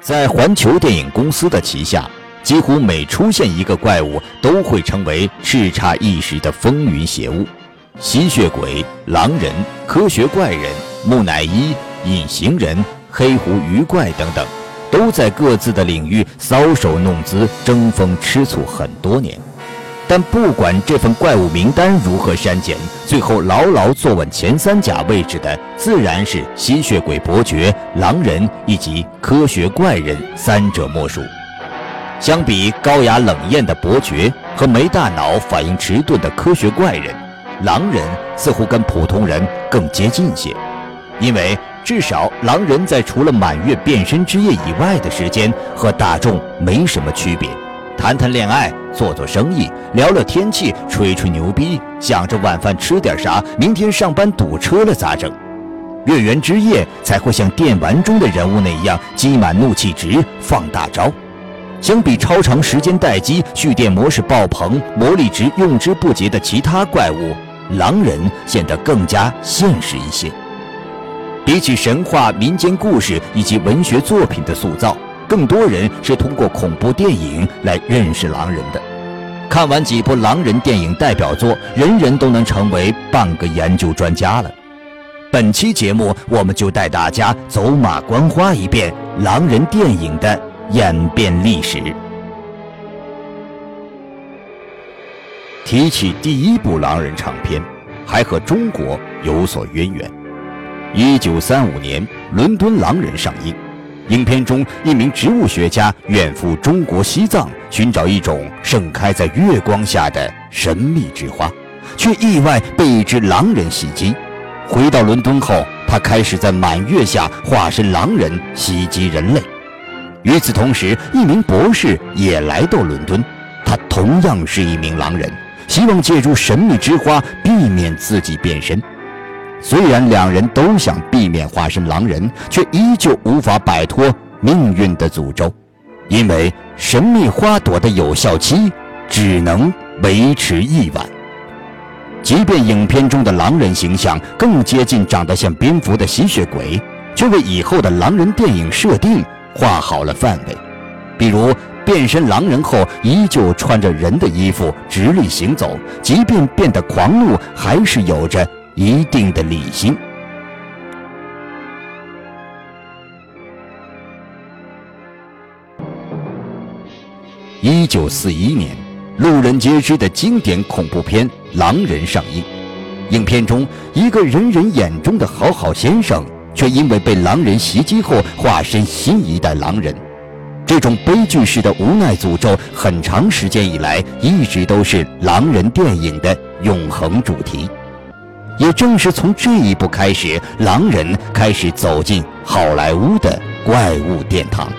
在环球电影公司的旗下，几乎每出现一个怪物，都会成为叱咤一时的风云邪物。吸血鬼、狼人、科学怪人、木乃伊、隐形人、黑狐鱼怪等等，都在各自的领域搔首弄姿、争风吃醋很多年。但不管这份怪物名单如何删减，最后牢牢坐稳前三甲位置的，自然是吸血鬼伯爵、狼人以及科学怪人三者莫属。相比高雅冷艳的伯爵和没大脑、反应迟钝的科学怪人，狼人似乎跟普通人更接近些，因为至少狼人在除了满月变身之夜以外的时间，和大众没什么区别。谈谈恋爱，做做生意，聊聊天气，吹吹牛逼，想着晚饭吃点啥，明天上班堵车了咋整？月圆之夜才会像电玩中的人物那样积满怒气值，放大招。相比超长时间待机、蓄电模式爆棚、魔力值用之不竭的其他怪物，狼人显得更加现实一些。比起神话、民间故事以及文学作品的塑造。更多人是通过恐怖电影来认识狼人的。看完几部狼人电影代表作，人人都能成为半个研究专家了。本期节目，我们就带大家走马观花一遍狼人电影的演变历史。提起第一部狼人唱片，还和中国有所渊源。一九三五年，伦敦狼人上映。影片中，一名植物学家远赴中国西藏，寻找一种盛开在月光下的神秘之花，却意外被一只狼人袭击。回到伦敦后，他开始在满月下化身狼人袭击人类。与此同时，一名博士也来到伦敦，他同样是一名狼人，希望借助神秘之花避免自己变身。虽然两人都想避免化身狼人，却依旧无法摆脱命运的诅咒，因为神秘花朵的有效期只能维持一晚。即便影片中的狼人形象更接近长得像蝙蝠的吸血鬼，却为以后的狼人电影设定画好了范围。比如，变身狼人后依旧穿着人的衣服直立行走，即便变得狂怒，还是有着。一定的理性。一九四一年，路人皆知的经典恐怖片《狼人》上映。影片中，一个人人眼中的好好先生，却因为被狼人袭击后化身新一代狼人。这种悲剧式的无奈诅咒，很长时间以来一直都是狼人电影的永恒主题。也正是从这一步开始，狼人开始走进好莱坞的怪物殿堂。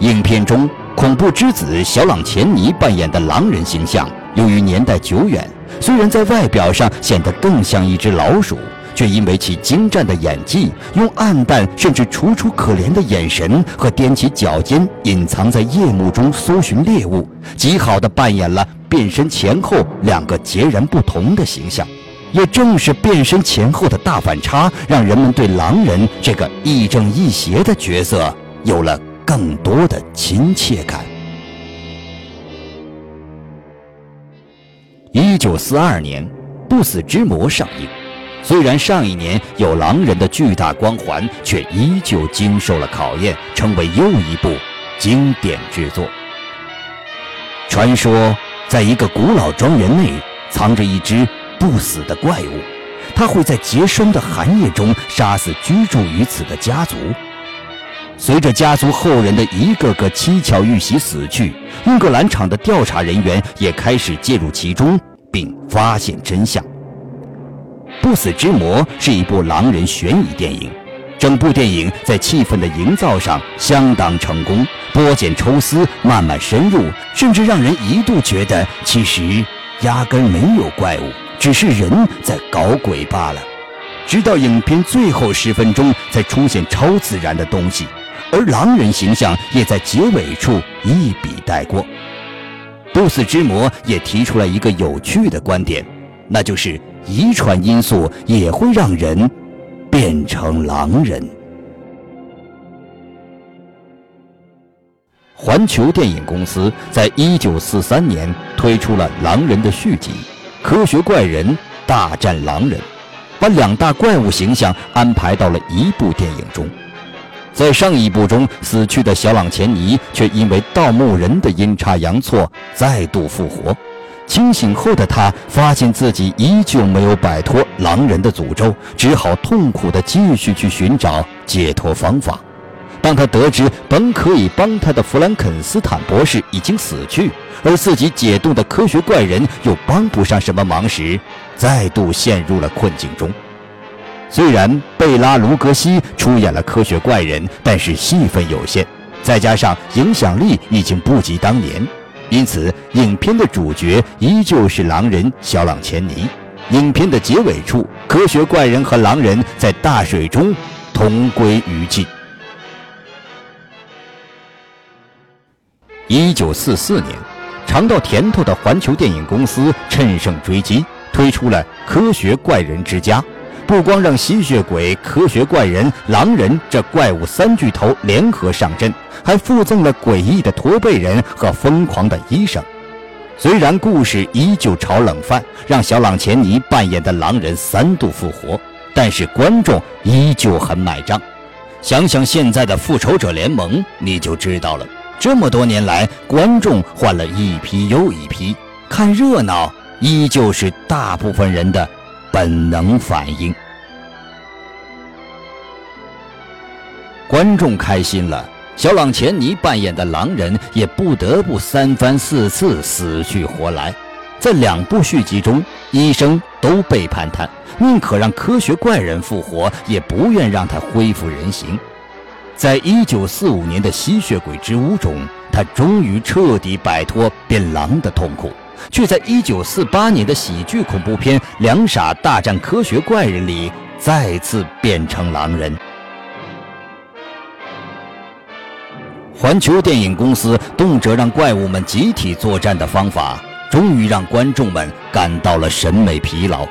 影片中，恐怖之子小朗·钱尼扮演的狼人形象，由于年代久远，虽然在外表上显得更像一只老鼠，却因为其精湛的演技，用暗淡甚至楚楚可怜的眼神和踮起脚尖隐藏在夜幕中搜寻猎物，极好的扮演了变身前后两个截然不同的形象。也正是变身前后的大反差，让人们对狼人这个亦正亦邪的角色有了更多的亲切感。一九四二年，《不死之魔》上映，虽然上一年有狼人的巨大光环，却依旧经受了考验，成为又一部经典之作。传说，在一个古老庄园内，藏着一只。不死的怪物，它会在结霜的寒夜中杀死居住于此的家族。随着家族后人的一个个蹊跷遇袭死去，英格兰场的调查人员也开始介入其中，并发现真相。《不死之魔》是一部狼人悬疑电影，整部电影在气氛的营造上相当成功，剥茧抽丝，慢慢深入，甚至让人一度觉得其实压根没有怪物。只是人在搞鬼罢了，直到影片最后十分钟才出现超自然的东西，而狼人形象也在结尾处一笔带过。不死之魔也提出了一个有趣的观点，那就是遗传因素也会让人变成狼人。环球电影公司在1943年推出了《狼人》的续集《科学怪人大战狼人》，把两大怪物形象安排到了一部电影中。在上一部中死去的小朗钱尼，却因为盗墓人的阴差阳错再度复活。清醒后的他发现自己依旧没有摆脱狼人的诅咒，只好痛苦地继续去寻找解脱方法。当他得知本可以帮他的弗兰肯斯坦博士已经死去，而自己解冻的科学怪人又帮不上什么忙时，再度陷入了困境中。虽然贝拉·卢格西出演了科学怪人，但是戏份有限，再加上影响力已经不及当年，因此影片的主角依旧是狼人小朗钱尼。影片的结尾处，科学怪人和狼人在大水中同归于尽。一九四四年，尝到甜头的环球电影公司趁胜追击，推出了《科学怪人之家》。不光让吸血鬼、科学怪人、狼人这怪物三巨头联合上阵，还附赠了诡异的驼背人和疯狂的医生。虽然故事依旧炒冷饭，让小朗钱尼扮演的狼人三度复活，但是观众依旧很买账。想想现在的复仇者联盟，你就知道了。这么多年来，观众换了一批又一批，看热闹依旧是大部分人的。本能反应，观众开心了，小朗钱尼扮演的狼人也不得不三番四次死去活来。在两部续集中，医生都背叛他，宁可让科学怪人复活，也不愿让他恢复人形。在一九四五年的吸血鬼之屋中，他终于彻底摆脱变狼的痛苦。却在1948年的喜剧恐怖片《两傻大战科学怪人》里再次变成狼人。环球电影公司动辄让怪物们集体作战的方法，终于让观众们感到了审美疲劳。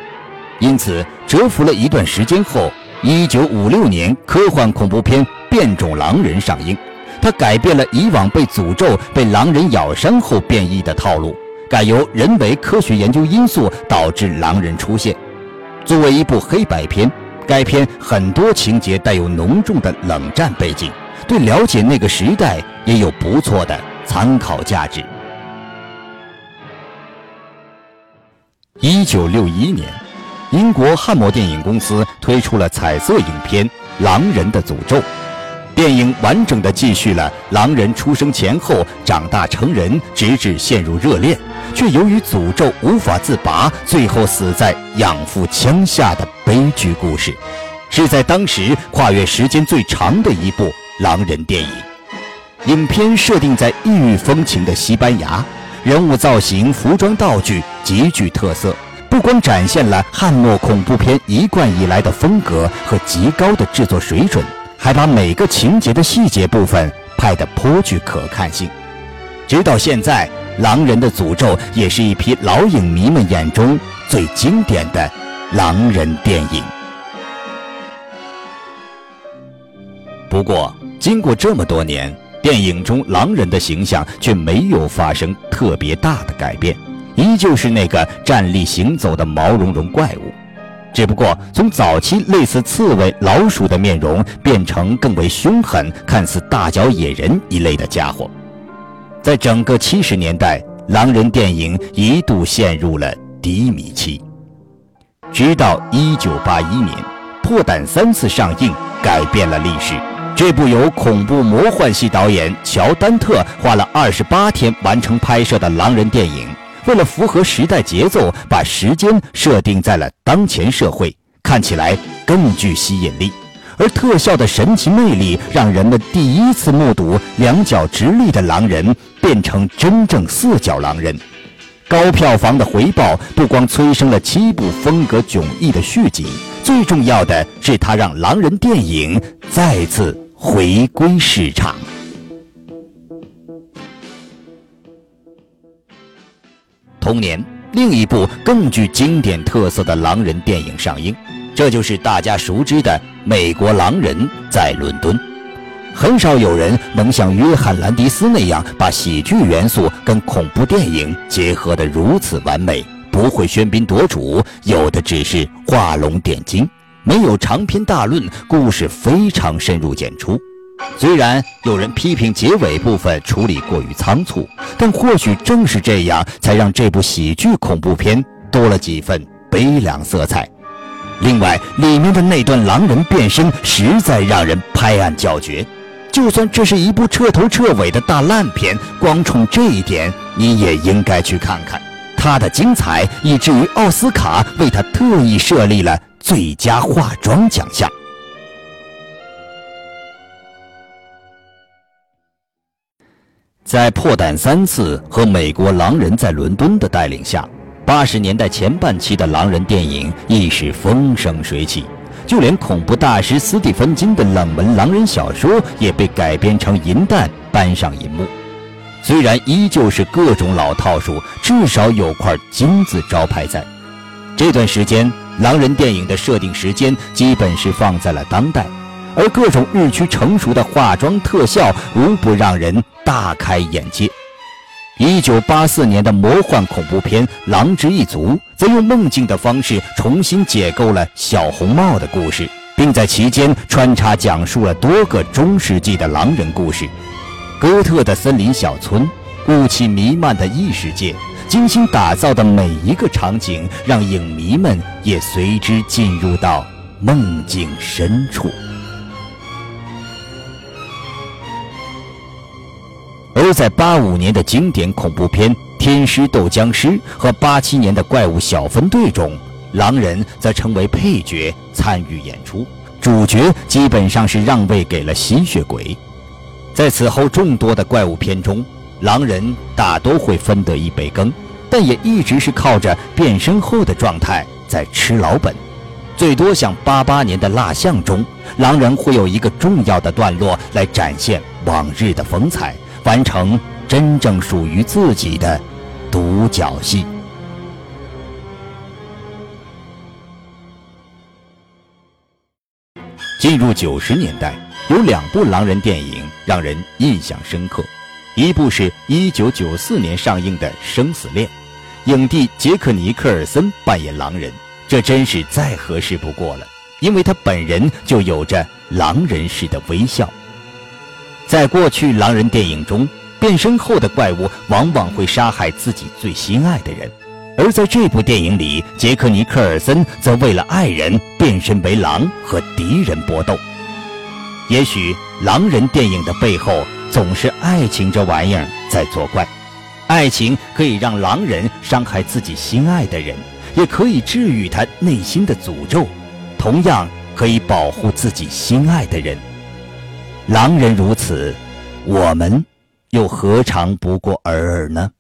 因此，蛰伏了一段时间后，1956年科幻恐怖片《变种狼人》上映，它改变了以往被诅咒被狼人咬伤后变异的套路。改由人为科学研究因素导致狼人出现。作为一部黑白片，该片很多情节带有浓重的冷战背景，对了解那个时代也有不错的参考价值。一九六一年，英国汉默电影公司推出了彩色影片《狼人的诅咒》。电影完整的记叙了狼人出生前后、长大成人，直至陷入热恋，却由于诅咒无法自拔，最后死在养父枪下的悲剧故事，是在当时跨越时间最长的一部狼人电影。影片设定在异域风情的西班牙，人物造型、服装道具极具特色，不光展现了汉默恐怖片一贯以来的风格和极高的制作水准。还把每个情节的细节部分拍得颇具可看性，直到现在，《狼人的诅咒》也是一批老影迷们眼中最经典的狼人电影。不过，经过这么多年，电影中狼人的形象却没有发生特别大的改变，依旧是那个站立行走的毛茸茸怪物。只不过，从早期类似刺猬、老鼠的面容，变成更为凶狠、看似大脚野人一类的家伙。在整个七十年代，狼人电影一度陷入了低迷期。直到一九八一年，《破胆》三次上映，改变了历史。这部由恐怖魔幻系导演乔丹特花了二十八天完成拍摄的狼人电影。为了符合时代节奏，把时间设定在了当前社会，看起来更具吸引力。而特效的神奇魅力，让人们第一次目睹两脚直立的狼人变成真正四脚狼人。高票房的回报，不光催生了七部风格迥异的续集，最重要的是它让狼人电影再次回归市场。同年，另一部更具经典特色的狼人电影上映，这就是大家熟知的《美国狼人在伦敦》。很少有人能像约翰·兰迪斯那样把喜剧元素跟恐怖电影结合得如此完美，不会喧宾夺主，有的只是画龙点睛，没有长篇大论，故事非常深入简出。虽然有人批评结尾部分处理过于仓促，但或许正是这样，才让这部喜剧恐怖片多了几分悲凉色彩。另外，里面的那段狼人变身实在让人拍案叫绝。就算这是一部彻头彻尾的大烂片，光冲这一点，你也应该去看看。它的精彩，以至于奥斯卡为他特意设立了最佳化妆奖项。在破胆三次和美国狼人在伦敦的带领下，八十年代前半期的狼人电影一时风生水起，就连恐怖大师斯蒂芬金的冷门狼人小说也被改编成银弹搬上银幕。虽然依旧是各种老套数，至少有块金字招牌在。这段时间，狼人电影的设定时间基本是放在了当代。而各种日趋成熟的化妆特效，无不让人大开眼界。一九八四年的魔幻恐怖片《狼之一族》则用梦境的方式重新解构了小红帽的故事，并在其间穿插讲述了多个中世纪的狼人故事。哥特的森林小村，雾气弥漫的异世界，精心打造的每一个场景，让影迷们也随之进入到梦境深处。而在八五年的经典恐怖片《天师斗僵尸》和八七年的怪物小分队中，狼人则成为配角参与演出，主角基本上是让位给了吸血鬼。在此后众多的怪物片中，狼人大都会分得一杯羹，但也一直是靠着变身后的状态在吃老本。最多像八八年的蜡像中，狼人会有一个重要的段落来展现往日的风采。完成真正属于自己的独角戏。进入九十年代，有两部狼人电影让人印象深刻，一部是一九九四年上映的《生死恋》，影帝杰克尼克尔森扮演狼人，这真是再合适不过了，因为他本人就有着狼人式的微笑。在过去狼人电影中，变身后的怪物往往会杀害自己最心爱的人，而在这部电影里，杰克尼克尔森则为了爱人变身为狼和敌人搏斗。也许狼人电影的背后总是爱情这玩意儿在作怪，爱情可以让狼人伤害自己心爱的人，也可以治愈他内心的诅咒，同样可以保护自己心爱的人。狼人如此，我们又何尝不过尔尔呢？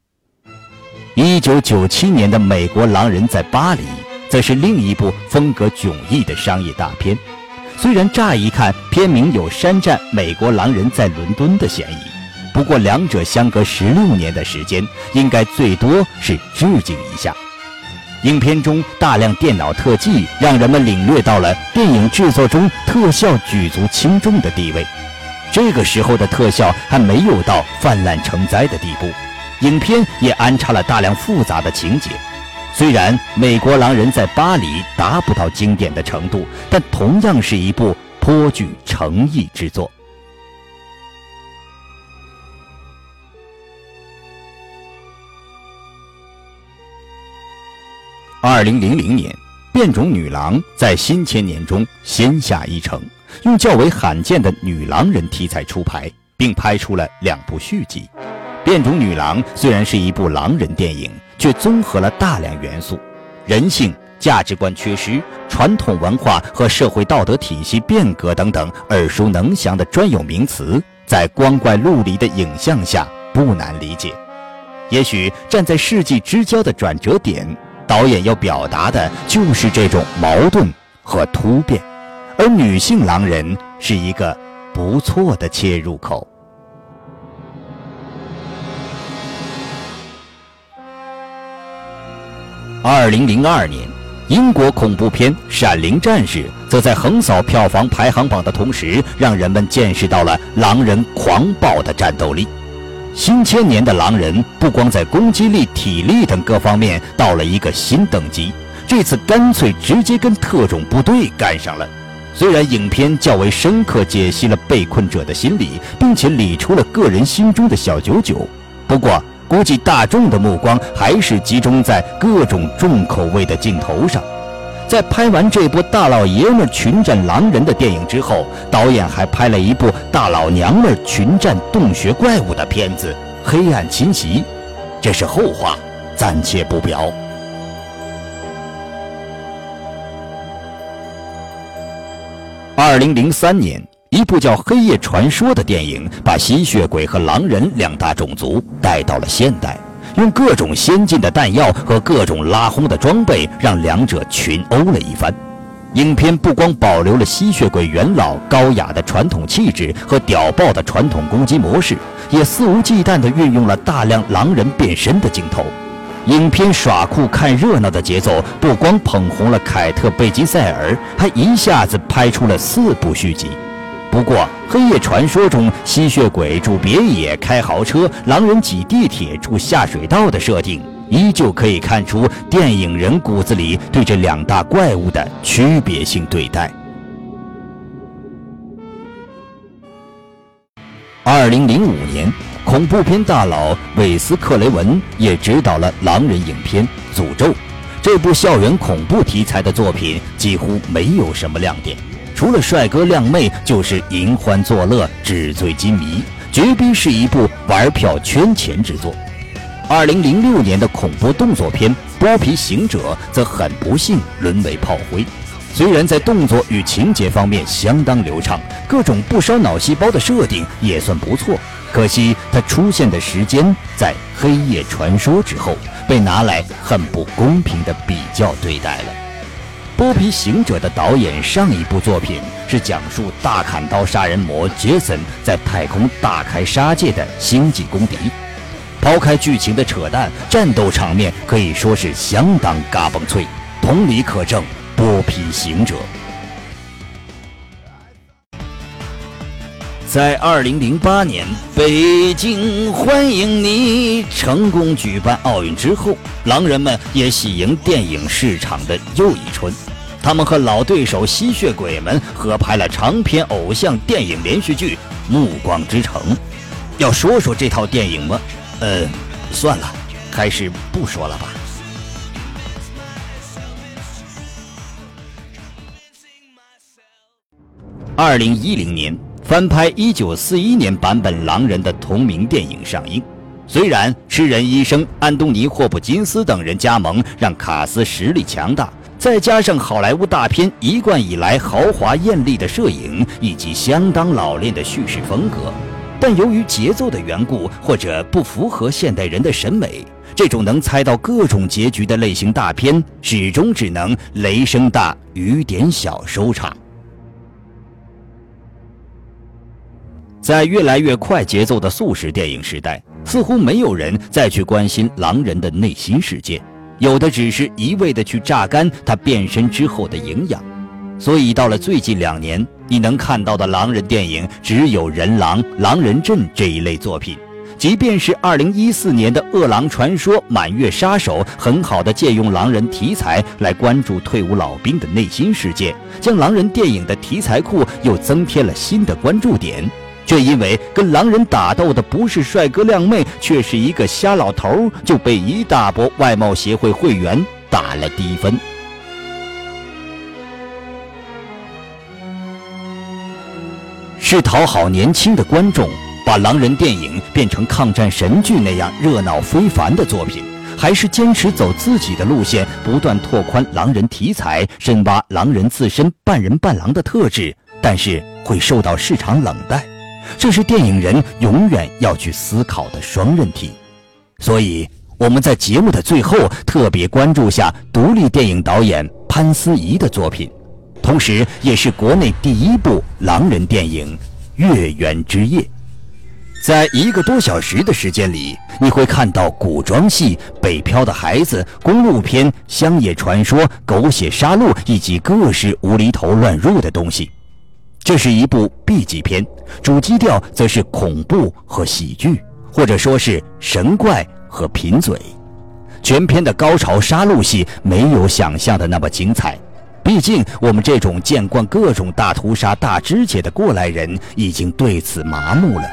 一九九七年的《美国狼人在巴黎》则是另一部风格迥异的商业大片。虽然乍一看片名有山寨《美国狼人在伦敦》的嫌疑，不过两者相隔十六年的时间，应该最多是致敬一下。影片中大量电脑特技，让人们领略到了电影制作中特效举足轻重的地位。这个时候的特效还没有到泛滥成灾的地步，影片也安插了大量复杂的情节。虽然《美国狼人在巴黎》达不到经典的程度，但同样是一部颇具诚意之作。二零零零年，《变种女郎》在新千年中先下一城。用较为罕见的女狼人题材出牌，并拍出了两部续集。《变种女郎》虽然是一部狼人电影，却综合了大量元素：人性、价值观缺失、传统文化和社会道德体系变革等等耳熟能详的专有名词，在光怪陆离的影像下不难理解。也许站在世纪之交的转折点，导演要表达的就是这种矛盾和突变。而女性狼人是一个不错的切入口。二零零二年，英国恐怖片《闪灵战士》则在横扫票房排行榜的同时，让人们见识到了狼人狂暴的战斗力。新千年的狼人不光在攻击力、体力等各方面到了一个新等级，这次干脆直接跟特种部队干上了。虽然影片较为深刻解析了被困者的心理，并且理出了个人心中的小九九，不过估计大众的目光还是集中在各种重口味的镜头上。在拍完这部大老爷们群战狼人的电影之后，导演还拍了一部大老娘们群战洞穴怪物的片子《黑暗侵袭》，这是后话，暂且不表。二零零三年，一部叫《黑夜传说》的电影，把吸血鬼和狼人两大种族带到了现代。用各种先进的弹药和各种拉轰的装备，让两者群殴了一番。影片不光保留了吸血鬼元老高雅的传统气质和屌爆的传统攻击模式，也肆无忌惮地运用了大量狼人变身的镜头。影片耍酷看热闹的节奏，不光捧红了凯特·贝吉塞尔，还一下子拍出了四部续集。不过，《黑夜传说》中吸血鬼住别野开豪车，狼人挤地铁住下水道的设定，依旧可以看出电影人骨子里对这两大怪物的区别性对待。二零零五年，恐怖片大佬韦斯·克雷文也执导了狼人影片《诅咒》，这部校园恐怖题材的作品几乎没有什么亮点。除了帅哥靓妹，就是淫欢作乐、纸醉金迷，绝逼是一部玩票圈钱之作。二零零六年的恐怖动作片《剥皮行者》则很不幸沦为炮灰。虽然在动作与情节方面相当流畅，各种不烧脑细胞的设定也算不错，可惜它出现的时间在《黑夜传说》之后，被拿来很不公平的比较对待了。《剥皮行者》的导演上一部作品是讲述大砍刀杀人魔杰森在太空大开杀戒的星际公敌。抛开剧情的扯淡，战斗场面可以说是相当嘎嘣脆，同理可证。《剥皮行者》在二零零八年北京欢迎你成功举办奥运之后，狼人们也喜迎电影市场的又一春。他们和老对手吸血鬼们合拍了长篇偶像电影连续剧《暮光之城》。要说说这套电影吗？呃，算了，还是不说了吧。二零一零年翻拍一九四一年版本《狼人》的同名电影上映，虽然吃人医生安东尼·霍普金斯等人加盟，让卡斯实力强大。再加上好莱坞大片一贯以来豪华艳丽的摄影以及相当老练的叙事风格，但由于节奏的缘故，或者不符合现代人的审美，这种能猜到各种结局的类型大片，始终只能雷声大雨点小收场。在越来越快节奏的速食电影时代，似乎没有人再去关心狼人的内心世界。有的只是一味的去榨干他变身之后的营养，所以到了最近两年，你能看到的狼人电影只有《人狼》《狼人镇》这一类作品。即便是2014年的《饿狼传说：满月杀手》，很好的借用狼人题材来关注退伍老兵的内心世界，将狼人电影的题材库又增添了新的关注点。却因为跟狼人打斗的不是帅哥靓妹，却是一个瞎老头，就被一大波外貌协会会员打了低分。是讨好年轻的观众，把狼人电影变成抗战神剧那样热闹非凡的作品，还是坚持走自己的路线，不断拓宽狼人题材，深挖狼人自身半人半狼的特质，但是会受到市场冷淡。这是电影人永远要去思考的双刃题，所以我们在节目的最后特别关注下独立电影导演潘思怡的作品，同时也是国内第一部狼人电影《月圆之夜》。在一个多小时的时间里，你会看到古装戏、北漂的孩子、公路片、乡野传说、狗血杀戮以及各式无厘头乱入的东西。这是一部 B 级片，主基调则是恐怖和喜剧，或者说是神怪和贫嘴。全片的高潮杀戮戏没有想象的那么精彩，毕竟我们这种见惯各种大屠杀、大肢解的过来人已经对此麻木了。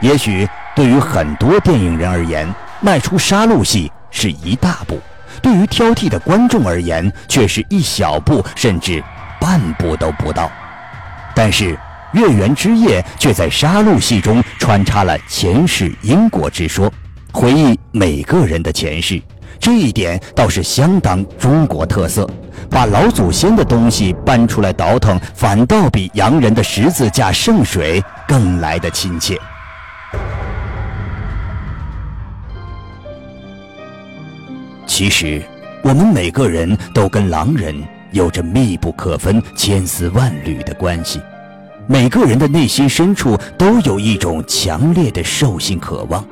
也许对于很多电影人而言，迈出杀戮戏是一大步；对于挑剔的观众而言，却是一小步，甚至半步都不到。但是《月圆之夜》却在杀戮戏中穿插了前世因果之说，回忆每个人的前世，这一点倒是相当中国特色。把老祖先的东西搬出来倒腾，反倒比洋人的十字架圣水更来的亲切。其实，我们每个人都跟狼人有着密不可分、千丝万缕的关系。每个人的内心深处都有一种强烈的兽性渴望，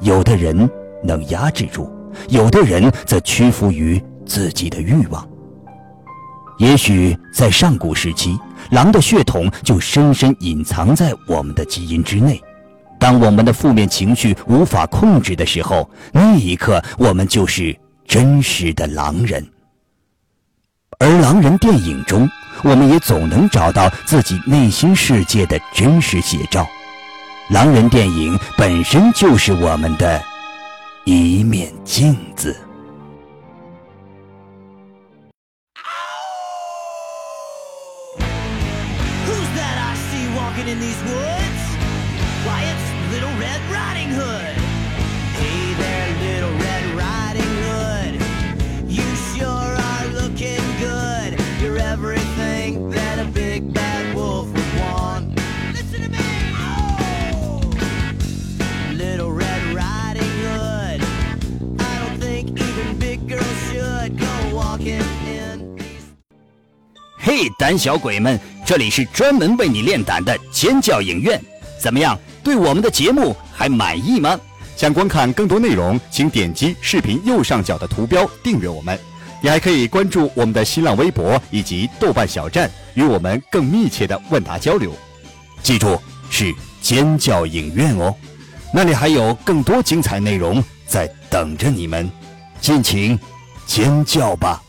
有的人能压制住，有的人则屈服于自己的欲望。也许在上古时期，狼的血统就深深隐藏在我们的基因之内。当我们的负面情绪无法控制的时候，那一刻我们就是。真实的狼人，而狼人电影中，我们也总能找到自己内心世界的真实写照。狼人电影本身就是我们的一面镜子。胆小鬼们，这里是专门为你练胆的尖叫影院，怎么样？对我们的节目还满意吗？想观看更多内容，请点击视频右上角的图标订阅我们。你还可以关注我们的新浪微博以及豆瓣小站，与我们更密切的问答交流。记住，是尖叫影院哦，那里还有更多精彩内容在等着你们，尽情尖叫吧！